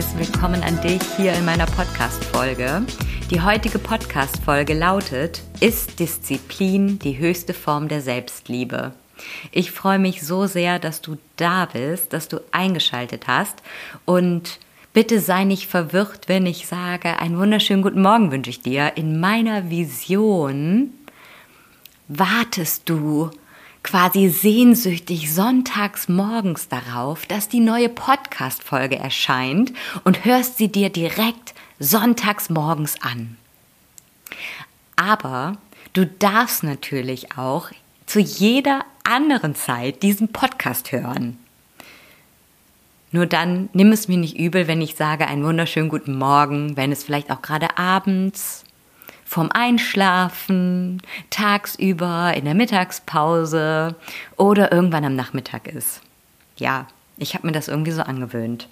Herzliches Willkommen an dich hier in meiner Podcast-Folge. Die heutige Podcast-Folge lautet: Ist Disziplin die höchste Form der Selbstliebe? Ich freue mich so sehr, dass du da bist, dass du eingeschaltet hast und bitte sei nicht verwirrt, wenn ich sage, einen wunderschönen guten Morgen wünsche ich dir. In meiner Vision wartest du quasi sehnsüchtig sonntags morgens darauf, dass die neue Podcast-Folge erscheint und hörst sie dir direkt sonntags morgens an. Aber du darfst natürlich auch zu jeder anderen Zeit diesen Podcast hören. Nur dann nimm es mir nicht übel, wenn ich sage einen wunderschönen guten Morgen, wenn es vielleicht auch gerade abends vom Einschlafen, tagsüber, in der Mittagspause oder irgendwann am Nachmittag ist. Ja, ich habe mir das irgendwie so angewöhnt.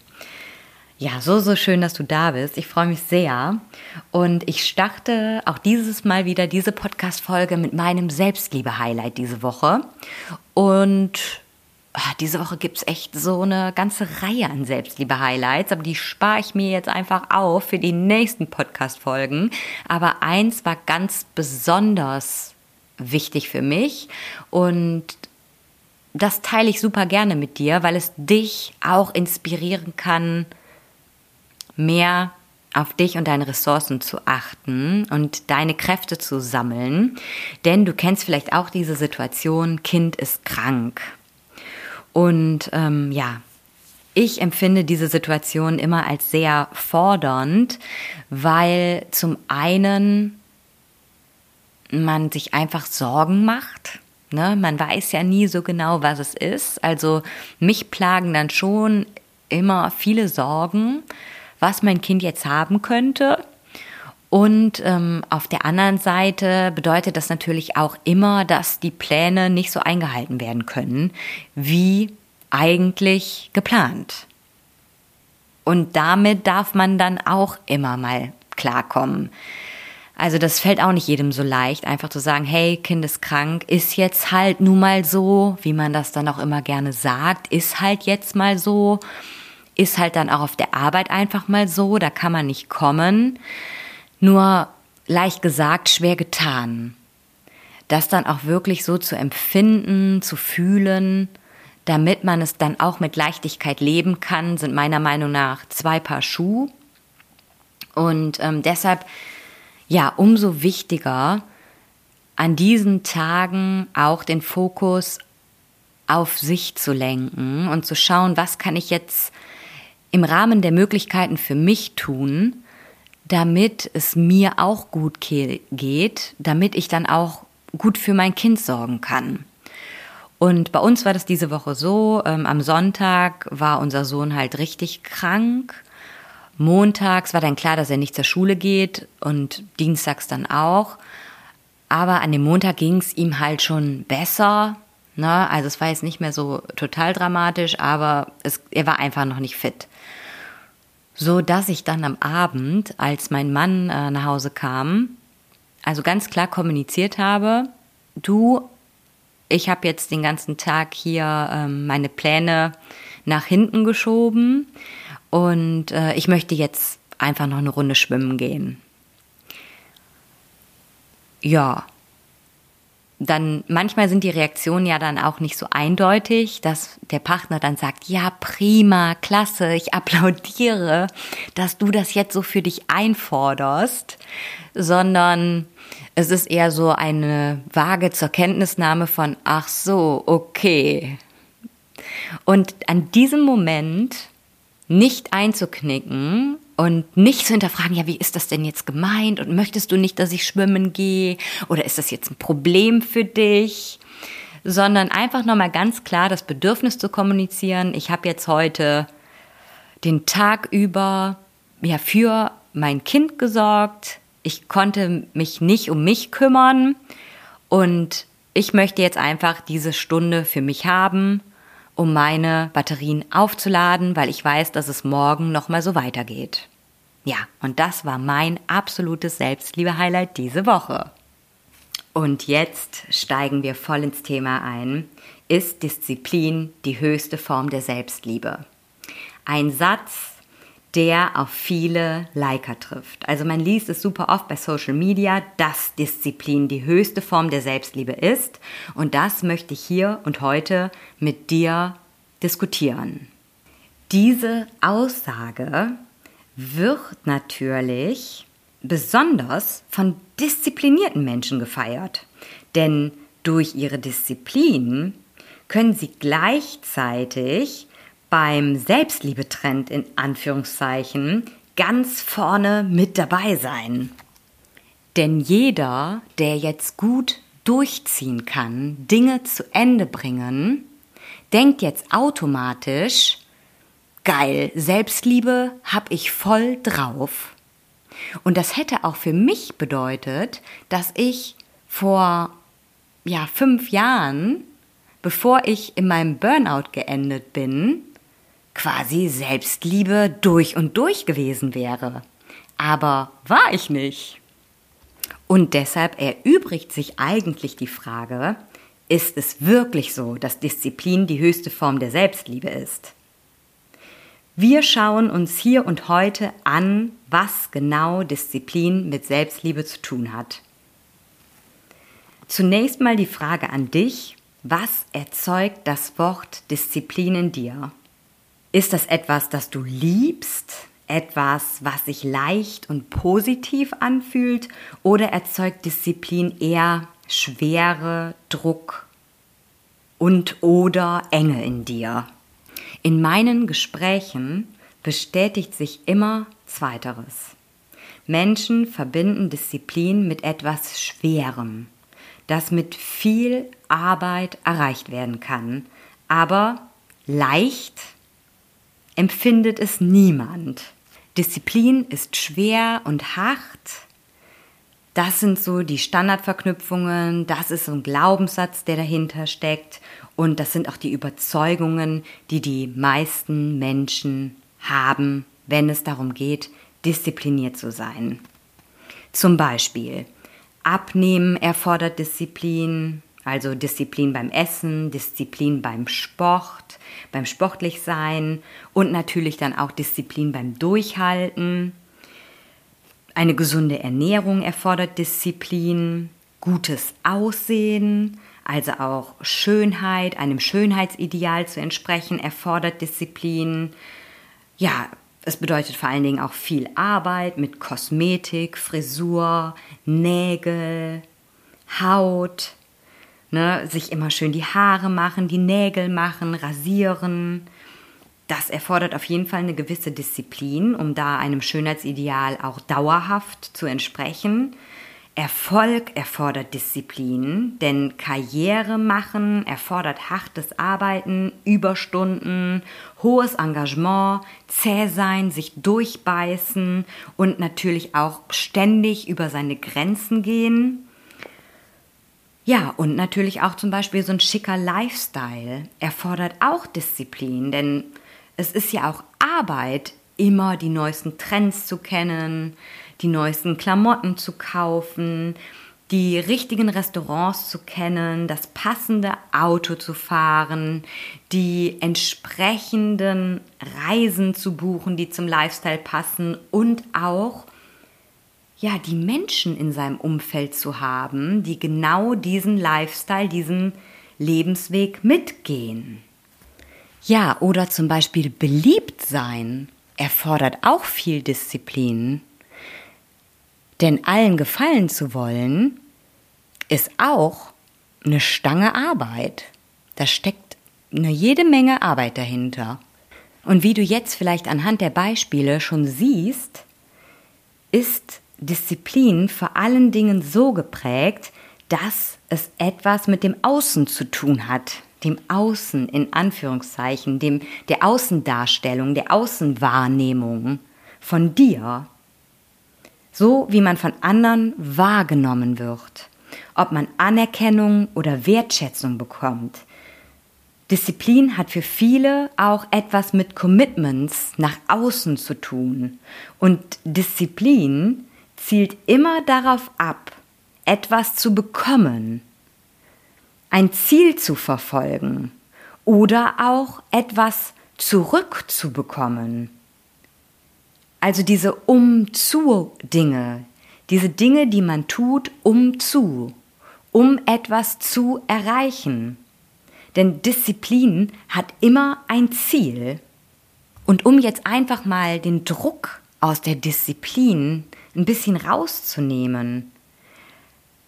Ja, so, so schön, dass du da bist. Ich freue mich sehr. Und ich starte auch dieses Mal wieder diese Podcast-Folge mit meinem Selbstliebe-Highlight diese Woche. Und diese Woche gibt es echt so eine ganze Reihe an Selbstliebe-Highlights, aber die spare ich mir jetzt einfach auf für die nächsten Podcast-Folgen. Aber eins war ganz besonders wichtig für mich und das teile ich super gerne mit dir, weil es dich auch inspirieren kann, mehr auf dich und deine Ressourcen zu achten und deine Kräfte zu sammeln. Denn du kennst vielleicht auch diese Situation, Kind ist krank und ähm, ja, ich empfinde diese Situation immer als sehr fordernd, weil zum einen man sich einfach Sorgen macht. Ne? Man weiß ja nie so genau, was es ist. Also mich plagen dann schon immer viele Sorgen, was mein Kind jetzt haben könnte. Und ähm, auf der anderen Seite bedeutet das natürlich auch immer, dass die Pläne nicht so eingehalten werden können, wie eigentlich geplant. Und damit darf man dann auch immer mal klarkommen. Also das fällt auch nicht jedem so leicht, einfach zu sagen, hey, Kind ist krank, ist jetzt halt nun mal so, wie man das dann auch immer gerne sagt, ist halt jetzt mal so, ist halt dann auch auf der Arbeit einfach mal so, da kann man nicht kommen. Nur leicht gesagt, schwer getan. Das dann auch wirklich so zu empfinden, zu fühlen, damit man es dann auch mit Leichtigkeit leben kann, sind meiner Meinung nach zwei Paar Schuh. Und ähm, deshalb, ja, umso wichtiger, an diesen Tagen auch den Fokus auf sich zu lenken und zu schauen, was kann ich jetzt im Rahmen der Möglichkeiten für mich tun, damit es mir auch gut geht, damit ich dann auch gut für mein Kind sorgen kann. Und bei uns war das diese Woche so, ähm, am Sonntag war unser Sohn halt richtig krank. Montags war dann klar, dass er nicht zur Schule geht und dienstags dann auch. Aber an dem Montag ging es ihm halt schon besser. Ne? Also es war jetzt nicht mehr so total dramatisch, aber es, er war einfach noch nicht fit so dass ich dann am Abend, als mein Mann äh, nach Hause kam, also ganz klar kommuniziert habe, du, ich habe jetzt den ganzen Tag hier ähm, meine Pläne nach hinten geschoben und äh, ich möchte jetzt einfach noch eine Runde schwimmen gehen. Ja, dann manchmal sind die Reaktionen ja dann auch nicht so eindeutig, dass der Partner dann sagt, ja, prima, klasse, ich applaudiere, dass du das jetzt so für dich einforderst, sondern es ist eher so eine vage zur Kenntnisnahme von, ach so, okay. Und an diesem Moment nicht einzuknicken und nicht zu hinterfragen, ja, wie ist das denn jetzt gemeint? Und möchtest du nicht, dass ich schwimmen gehe? Oder ist das jetzt ein Problem für dich, sondern einfach nochmal ganz klar das Bedürfnis zu kommunizieren, ich habe jetzt heute den Tag über ja für mein Kind gesorgt. Ich konnte mich nicht um mich kümmern. Und ich möchte jetzt einfach diese Stunde für mich haben, um meine Batterien aufzuladen, weil ich weiß, dass es morgen noch mal so weitergeht. Ja, und das war mein absolutes Selbstliebe-Highlight diese Woche. Und jetzt steigen wir voll ins Thema ein. Ist Disziplin die höchste Form der Selbstliebe? Ein Satz, der auf viele Liker trifft. Also man liest es super oft bei Social Media, dass Disziplin die höchste Form der Selbstliebe ist. Und das möchte ich hier und heute mit dir diskutieren. Diese Aussage wird natürlich besonders von disziplinierten Menschen gefeiert. Denn durch ihre Disziplin können sie gleichzeitig beim Selbstliebetrend in Anführungszeichen ganz vorne mit dabei sein. Denn jeder, der jetzt gut durchziehen kann, Dinge zu Ende bringen, denkt jetzt automatisch, geil, Selbstliebe hab ich voll drauf. Und das hätte auch für mich bedeutet, dass ich vor ja, fünf Jahren, bevor ich in meinem Burnout geendet bin, quasi Selbstliebe durch und durch gewesen wäre. Aber war ich nicht. Und deshalb erübrigt sich eigentlich die Frage, ist es wirklich so, dass Disziplin die höchste Form der Selbstliebe ist? Wir schauen uns hier und heute an, was genau Disziplin mit Selbstliebe zu tun hat. Zunächst mal die Frage an dich, was erzeugt das Wort Disziplin in dir? Ist das etwas, das du liebst? Etwas, was sich leicht und positiv anfühlt? Oder erzeugt Disziplin eher Schwere, Druck und oder Enge in dir? In meinen Gesprächen bestätigt sich immer Zweiteres. Menschen verbinden Disziplin mit etwas Schwerem, das mit viel Arbeit erreicht werden kann, aber leicht empfindet es niemand. Disziplin ist schwer und hart. Das sind so die Standardverknüpfungen, das ist so ein Glaubenssatz, der dahinter steckt und das sind auch die Überzeugungen, die die meisten Menschen haben, wenn es darum geht, diszipliniert zu sein. Zum Beispiel, Abnehmen erfordert Disziplin, also Disziplin beim Essen, Disziplin beim Sport, beim Sportlichsein und natürlich dann auch Disziplin beim Durchhalten. Eine gesunde Ernährung erfordert Disziplin, gutes Aussehen, also auch Schönheit, einem Schönheitsideal zu entsprechen, erfordert Disziplin. Ja, es bedeutet vor allen Dingen auch viel Arbeit mit Kosmetik, Frisur, Nägel, Haut, ne, sich immer schön die Haare machen, die Nägel machen, rasieren. Das erfordert auf jeden Fall eine gewisse Disziplin, um da einem Schönheitsideal auch dauerhaft zu entsprechen. Erfolg erfordert Disziplin, denn Karriere machen erfordert hartes Arbeiten, Überstunden, hohes Engagement, zäh sein, sich durchbeißen und natürlich auch ständig über seine Grenzen gehen. Ja, und natürlich auch zum Beispiel so ein schicker Lifestyle erfordert auch Disziplin, denn es ist ja auch Arbeit, immer die neuesten Trends zu kennen, die neuesten Klamotten zu kaufen, die richtigen Restaurants zu kennen, das passende Auto zu fahren, die entsprechenden Reisen zu buchen, die zum Lifestyle passen und auch ja, die Menschen in seinem Umfeld zu haben, die genau diesen Lifestyle, diesen Lebensweg mitgehen. Ja, oder zum Beispiel beliebt sein erfordert auch viel Disziplin. Denn allen gefallen zu wollen, ist auch eine Stange Arbeit. Da steckt eine jede Menge Arbeit dahinter. Und wie du jetzt vielleicht anhand der Beispiele schon siehst, ist Disziplin vor allen Dingen so geprägt, dass es etwas mit dem Außen zu tun hat, dem Außen in Anführungszeichen, dem der Außendarstellung, der Außenwahrnehmung von dir, so wie man von anderen wahrgenommen wird, ob man Anerkennung oder Wertschätzung bekommt. Disziplin hat für viele auch etwas mit Commitments nach außen zu tun. Und Disziplin zielt immer darauf ab, etwas zu bekommen, ein Ziel zu verfolgen oder auch etwas zurückzubekommen. Also diese Um-zu-Dinge, diese Dinge, die man tut, um zu, um etwas zu erreichen. Denn Disziplin hat immer ein Ziel. Und um jetzt einfach mal den Druck aus der Disziplin ein bisschen rauszunehmen,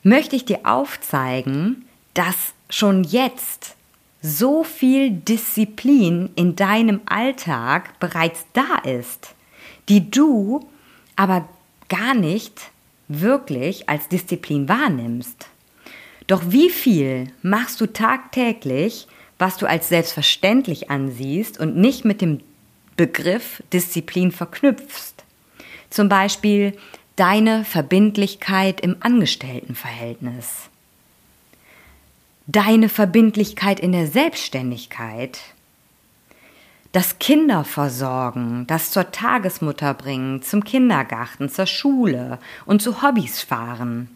möchte ich dir aufzeigen, dass schon jetzt so viel Disziplin in deinem Alltag bereits da ist, die du aber gar nicht wirklich als Disziplin wahrnimmst. Doch wie viel machst du tagtäglich, was du als selbstverständlich ansiehst und nicht mit dem Begriff Disziplin verknüpfst? Zum Beispiel deine Verbindlichkeit im Angestelltenverhältnis. Deine Verbindlichkeit in der Selbstständigkeit, das Kinderversorgen, das zur Tagesmutter bringen, zum Kindergarten, zur Schule und zu Hobbys fahren,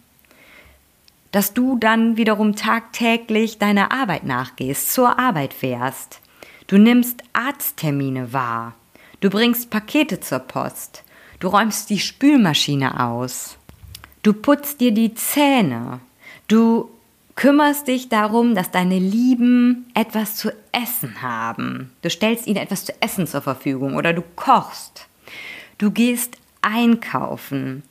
dass du dann wiederum tagtäglich deiner Arbeit nachgehst, zur Arbeit fährst, du nimmst Arzttermine wahr, du bringst Pakete zur Post, du räumst die Spülmaschine aus, du putzt dir die Zähne, du kümmerst dich darum, dass deine Lieben etwas zu essen haben. Du stellst ihnen etwas zu essen zur Verfügung oder du kochst. Du gehst einkaufen.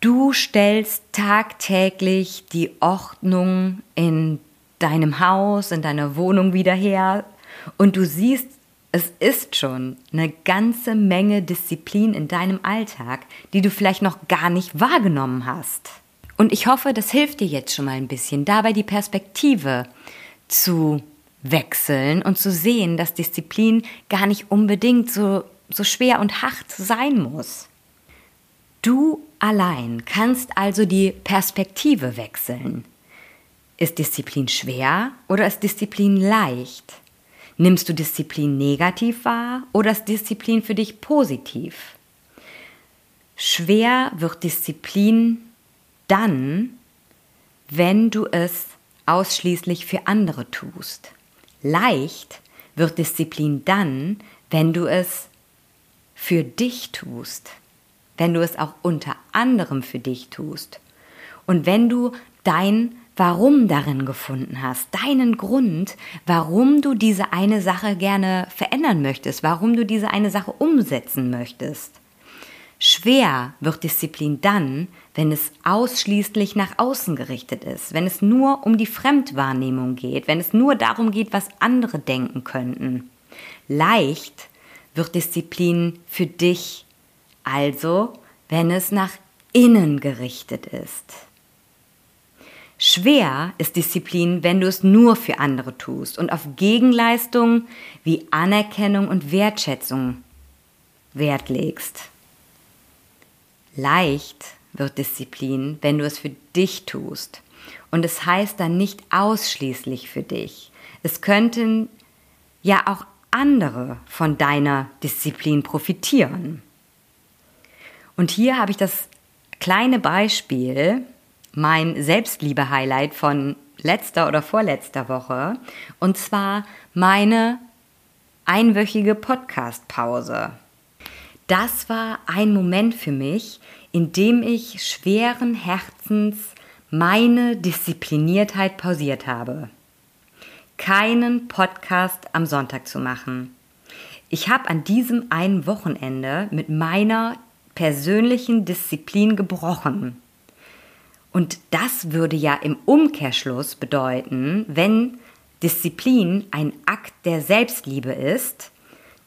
Du stellst tagtäglich die Ordnung in deinem Haus, in deiner Wohnung wieder her und du siehst, es ist schon eine ganze Menge Disziplin in deinem Alltag, die du vielleicht noch gar nicht wahrgenommen hast. Und ich hoffe, das hilft dir jetzt schon mal ein bisschen, dabei die Perspektive zu wechseln und zu sehen, dass Disziplin gar nicht unbedingt so, so schwer und hart sein muss. Du allein kannst also die Perspektive wechseln. Ist Disziplin schwer oder ist Disziplin leicht? Nimmst du Disziplin negativ wahr oder ist Disziplin für dich positiv? Schwer wird Disziplin dann, wenn du es ausschließlich für andere tust. Leicht wird Disziplin dann, wenn du es für dich tust, wenn du es auch unter anderem für dich tust und wenn du dein Warum darin gefunden hast, deinen Grund, warum du diese eine Sache gerne verändern möchtest, warum du diese eine Sache umsetzen möchtest. Schwer wird Disziplin dann, wenn es ausschließlich nach außen gerichtet ist, wenn es nur um die Fremdwahrnehmung geht, wenn es nur darum geht, was andere denken könnten. Leicht wird Disziplin für dich, also wenn es nach innen gerichtet ist. Schwer ist Disziplin, wenn du es nur für andere tust und auf Gegenleistungen wie Anerkennung und Wertschätzung Wert legst. Leicht wird Disziplin, wenn du es für dich tust. Und es heißt dann nicht ausschließlich für dich. Es könnten ja auch andere von deiner Disziplin profitieren. Und hier habe ich das kleine Beispiel, mein Selbstliebe-Highlight von letzter oder vorletzter Woche, und zwar meine einwöchige Podcast-Pause. Das war ein Moment für mich, in dem ich schweren Herzens meine Diszipliniertheit pausiert habe. Keinen Podcast am Sonntag zu machen. Ich habe an diesem einen Wochenende mit meiner persönlichen Disziplin gebrochen. Und das würde ja im Umkehrschluss bedeuten, wenn Disziplin ein Akt der Selbstliebe ist,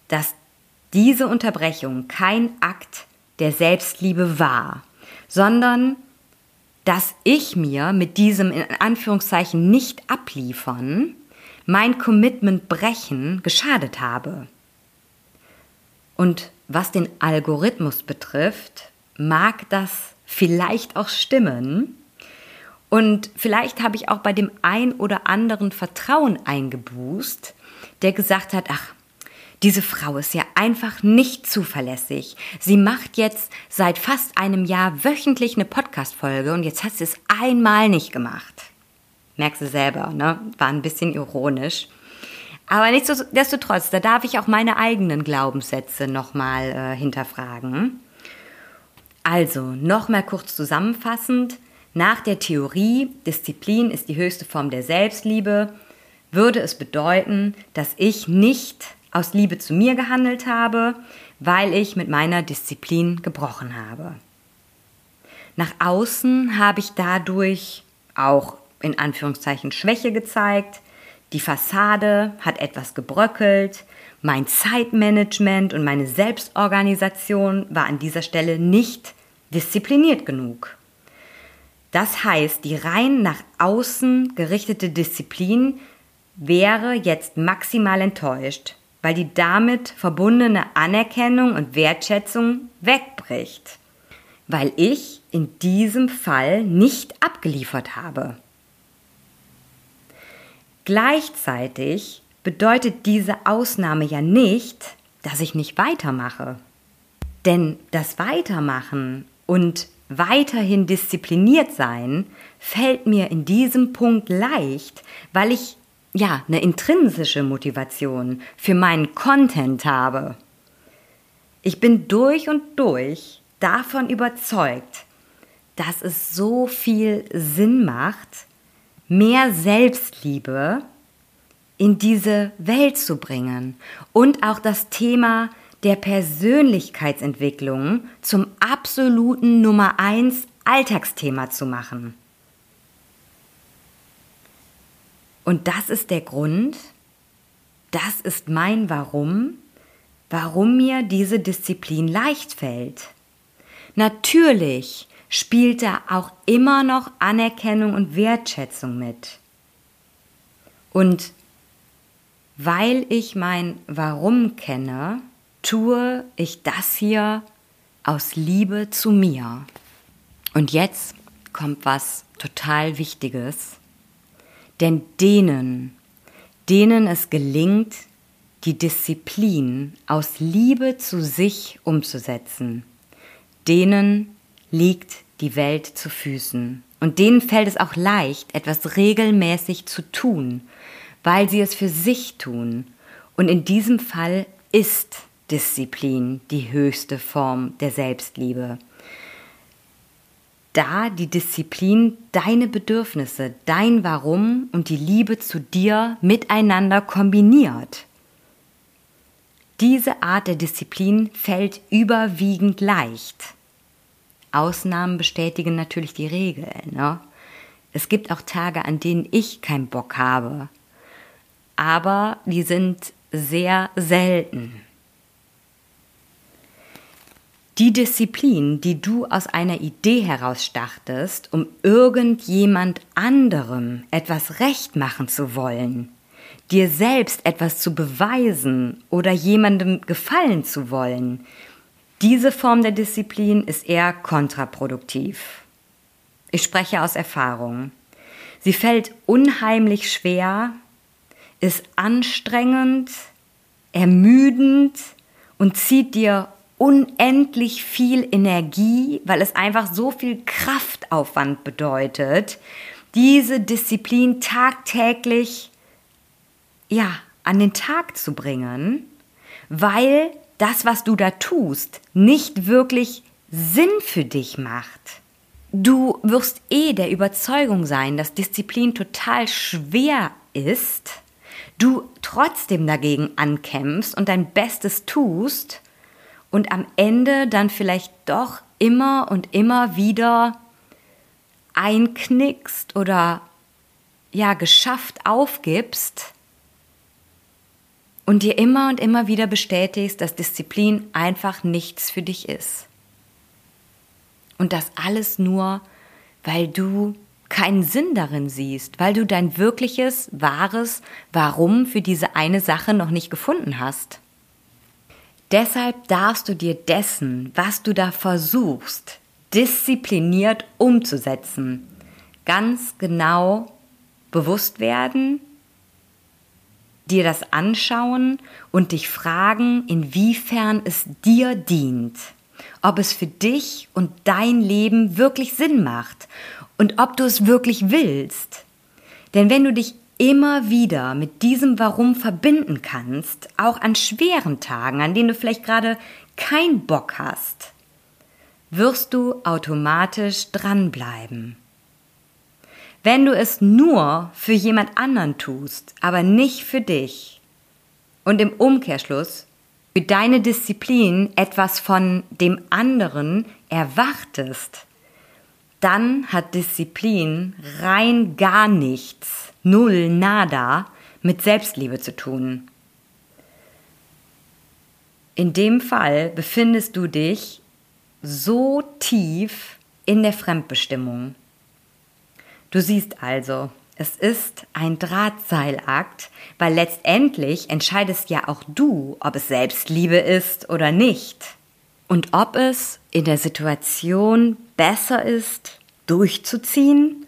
dass diese Unterbrechung kein Akt der Selbstliebe war, sondern dass ich mir mit diesem in Anführungszeichen nicht abliefern, mein Commitment brechen, geschadet habe. Und was den Algorithmus betrifft, mag das vielleicht auch stimmen. Und vielleicht habe ich auch bei dem ein oder anderen Vertrauen eingeboost, der gesagt hat, ach, diese Frau ist ja einfach nicht zuverlässig. Sie macht jetzt seit fast einem Jahr wöchentlich eine Podcast-Folge und jetzt hat sie es einmal nicht gemacht. Merkst du selber, ne? War ein bisschen ironisch. Aber nichtsdestotrotz, da darf ich auch meine eigenen Glaubenssätze nochmal äh, hinterfragen. Also, nochmal kurz zusammenfassend. Nach der Theorie, Disziplin ist die höchste Form der Selbstliebe, würde es bedeuten, dass ich nicht aus Liebe zu mir gehandelt habe, weil ich mit meiner Disziplin gebrochen habe. Nach außen habe ich dadurch auch in Anführungszeichen Schwäche gezeigt, die Fassade hat etwas gebröckelt, mein Zeitmanagement und meine Selbstorganisation war an dieser Stelle nicht diszipliniert genug. Das heißt, die rein nach außen gerichtete Disziplin wäre jetzt maximal enttäuscht, weil die damit verbundene Anerkennung und Wertschätzung wegbricht, weil ich in diesem Fall nicht abgeliefert habe. Gleichzeitig bedeutet diese Ausnahme ja nicht, dass ich nicht weitermache. Denn das Weitermachen und weiterhin diszipliniert sein fällt mir in diesem Punkt leicht, weil ich ja eine intrinsische Motivation für meinen Content habe. Ich bin durch und durch davon überzeugt, dass es so viel Sinn macht, mehr Selbstliebe in diese Welt zu bringen und auch das Thema der Persönlichkeitsentwicklung zum absoluten Nummer eins Alltagsthema zu machen. Und das ist der Grund, das ist mein Warum, warum mir diese Disziplin leicht fällt. Natürlich spielt da auch immer noch Anerkennung und Wertschätzung mit. Und weil ich mein Warum kenne, tue ich das hier aus Liebe zu mir. Und jetzt kommt was total Wichtiges. Denn denen, denen es gelingt, die Disziplin aus Liebe zu sich umzusetzen, denen liegt die Welt zu Füßen. Und denen fällt es auch leicht, etwas regelmäßig zu tun, weil sie es für sich tun. Und in diesem Fall ist Disziplin die höchste Form der Selbstliebe. Da die Disziplin deine Bedürfnisse, dein Warum und die Liebe zu dir miteinander kombiniert. Diese Art der Disziplin fällt überwiegend leicht. Ausnahmen bestätigen natürlich die Regel. Ne? Es gibt auch Tage, an denen ich keinen Bock habe. Aber die sind sehr selten. Die Disziplin, die du aus einer Idee heraus startest, um irgendjemand anderem etwas recht machen zu wollen, dir selbst etwas zu beweisen oder jemandem gefallen zu wollen, diese Form der Disziplin ist eher kontraproduktiv. Ich spreche aus Erfahrung. Sie fällt unheimlich schwer, ist anstrengend, ermüdend und zieht dir unendlich viel Energie, weil es einfach so viel Kraftaufwand bedeutet, diese Disziplin tagtäglich ja, an den Tag zu bringen, weil das, was du da tust, nicht wirklich Sinn für dich macht. Du wirst eh der Überzeugung sein, dass Disziplin total schwer ist, du trotzdem dagegen ankämpfst und dein Bestes tust und am Ende dann vielleicht doch immer und immer wieder einknickst oder ja geschafft aufgibst und dir immer und immer wieder bestätigst, dass Disziplin einfach nichts für dich ist. Und das alles nur, weil du keinen Sinn darin siehst, weil du dein wirkliches, wahres Warum für diese eine Sache noch nicht gefunden hast. Deshalb darfst du dir dessen, was du da versuchst, diszipliniert umzusetzen, ganz genau bewusst werden, dir das anschauen und dich fragen, inwiefern es dir dient, ob es für dich und dein Leben wirklich Sinn macht und ob du es wirklich willst. Denn wenn du dich immer wieder mit diesem Warum verbinden kannst, auch an schweren Tagen, an denen du vielleicht gerade keinen Bock hast, wirst du automatisch dranbleiben. Wenn du es nur für jemand anderen tust, aber nicht für dich und im Umkehrschluss für deine Disziplin etwas von dem anderen erwartest, dann hat Disziplin rein gar nichts, null, nada mit Selbstliebe zu tun. In dem Fall befindest du dich so tief in der Fremdbestimmung. Du siehst also, es ist ein Drahtseilakt, weil letztendlich entscheidest ja auch du, ob es Selbstliebe ist oder nicht. Und ob es in der Situation besser ist, durchzuziehen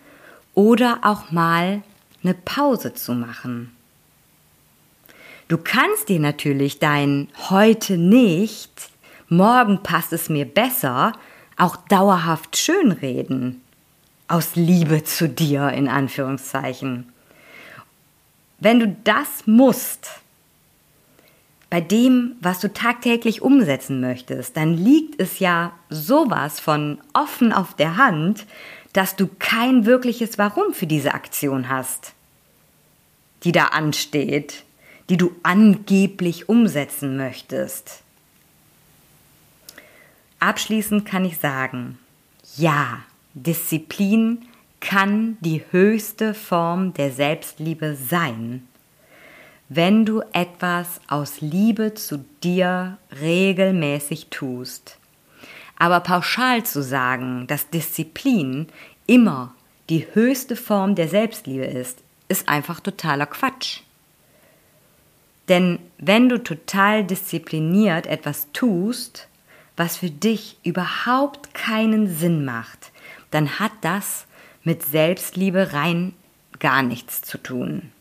oder auch mal eine Pause zu machen. Du kannst dir natürlich dein heute nicht, morgen passt es mir besser, auch dauerhaft schönreden. Aus Liebe zu dir, in Anführungszeichen. Wenn du das musst, bei dem, was du tagtäglich umsetzen möchtest, dann liegt es ja sowas von offen auf der Hand, dass du kein wirkliches Warum für diese Aktion hast, die da ansteht, die du angeblich umsetzen möchtest. Abschließend kann ich sagen, ja, Disziplin kann die höchste Form der Selbstliebe sein wenn du etwas aus Liebe zu dir regelmäßig tust. Aber pauschal zu sagen, dass Disziplin immer die höchste Form der Selbstliebe ist, ist einfach totaler Quatsch. Denn wenn du total diszipliniert etwas tust, was für dich überhaupt keinen Sinn macht, dann hat das mit Selbstliebe rein gar nichts zu tun.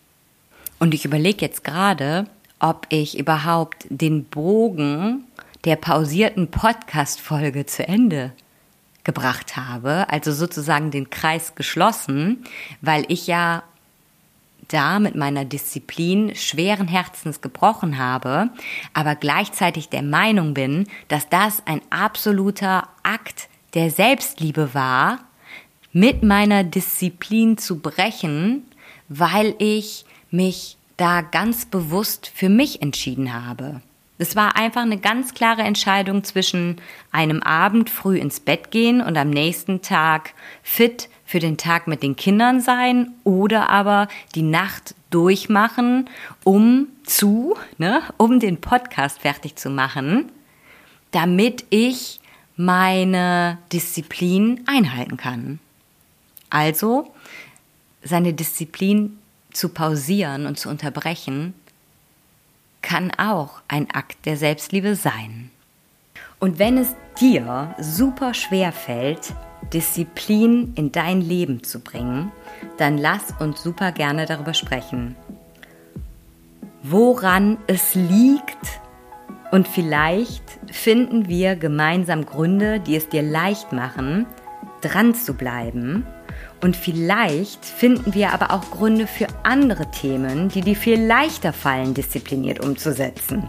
Und ich überlege jetzt gerade, ob ich überhaupt den Bogen der pausierten Podcast-Folge zu Ende gebracht habe, also sozusagen den Kreis geschlossen, weil ich ja da mit meiner Disziplin schweren Herzens gebrochen habe, aber gleichzeitig der Meinung bin, dass das ein absoluter Akt der Selbstliebe war, mit meiner Disziplin zu brechen, weil ich mich da ganz bewusst für mich entschieden habe. Es war einfach eine ganz klare Entscheidung zwischen einem Abend früh ins Bett gehen und am nächsten Tag fit für den Tag mit den Kindern sein oder aber die Nacht durchmachen, um zu, ne, um den Podcast fertig zu machen, damit ich meine Disziplin einhalten kann. Also seine Disziplin zu pausieren und zu unterbrechen, kann auch ein Akt der Selbstliebe sein. Und wenn es dir super schwer fällt, Disziplin in dein Leben zu bringen, dann lass uns super gerne darüber sprechen. Woran es liegt und vielleicht finden wir gemeinsam Gründe, die es dir leicht machen, dran zu bleiben und vielleicht finden wir aber auch Gründe für andere Themen, die dir viel leichter fallen, diszipliniert umzusetzen.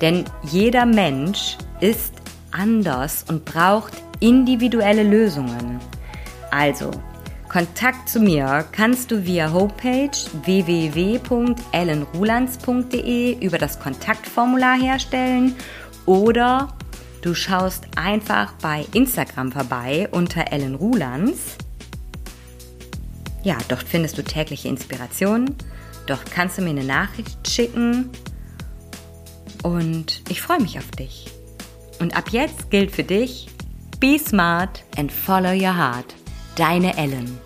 Denn jeder Mensch ist anders und braucht individuelle Lösungen. Also, Kontakt zu mir kannst du via Homepage www.ellenrulands.de über das Kontaktformular herstellen oder du schaust einfach bei Instagram vorbei unter Ellen Rulands ja, dort findest du tägliche Inspirationen. Dort kannst du mir eine Nachricht schicken. Und ich freue mich auf dich. Und ab jetzt gilt für dich, be smart and follow your heart. Deine Ellen.